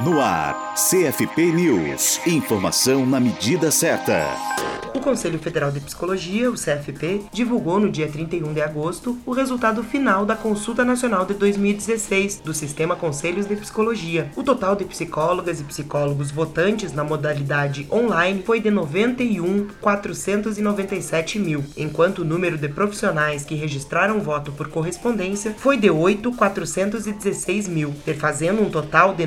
No ar, CFP News. Informação na medida certa. O Conselho Federal de Psicologia, o CFP, divulgou no dia 31 de agosto o resultado final da Consulta Nacional de 2016 do Sistema Conselhos de Psicologia. O total de psicólogas e psicólogos votantes na modalidade online foi de 91.497 mil, enquanto o número de profissionais que registraram voto por correspondência foi de 8.416 mil, fazendo um total de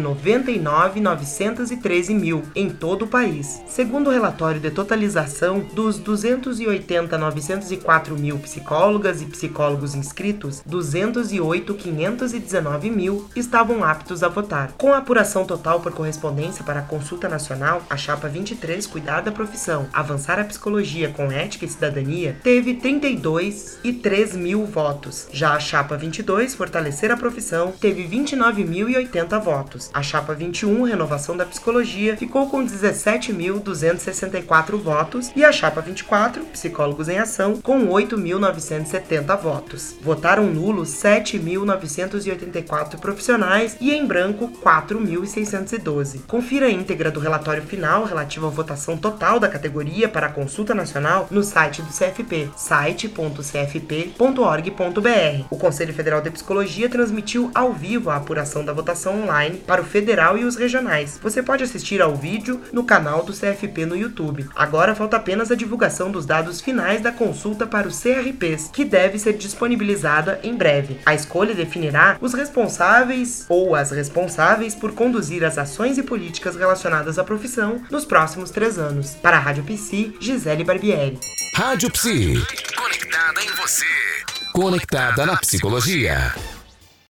99.913 mil em todo o país. Segundo o relatório de totalização dos 280.904 mil psicólogas e psicólogos inscritos, 208.519 mil estavam aptos a votar. Com a apuração total por correspondência para a consulta nacional, a chapa 23, Cuidar da Profissão, Avançar a Psicologia com Ética e Cidadania, teve 32 e 3 mil votos. Já a chapa 22, Fortalecer a Profissão, teve 29.080 votos. A chapa 21, Renovação da Psicologia, ficou com 17.264 votos e a chapa 24, Psicólogos em Ação, com 8.970 votos. Votaram nulos 7.984 profissionais e em branco 4.612. Confira a íntegra do relatório final relativo à votação total da categoria para a consulta nacional no site do CFP, site.cfp.org.br. O Conselho Federal de Psicologia transmitiu ao vivo a apuração da votação online para o federal e os regionais. Você pode assistir ao vídeo no canal do CFP no YouTube. Agora falta apenas a divulgação dos dados finais da consulta para os CRPs, que deve ser disponibilizada em breve. A escolha definirá os responsáveis ou as responsáveis por conduzir as ações e políticas relacionadas à profissão nos próximos três anos. Para a Rádio Psi, Gisele Barbieri. Rádio Psi. Conectada em você. Conectada na psicologia.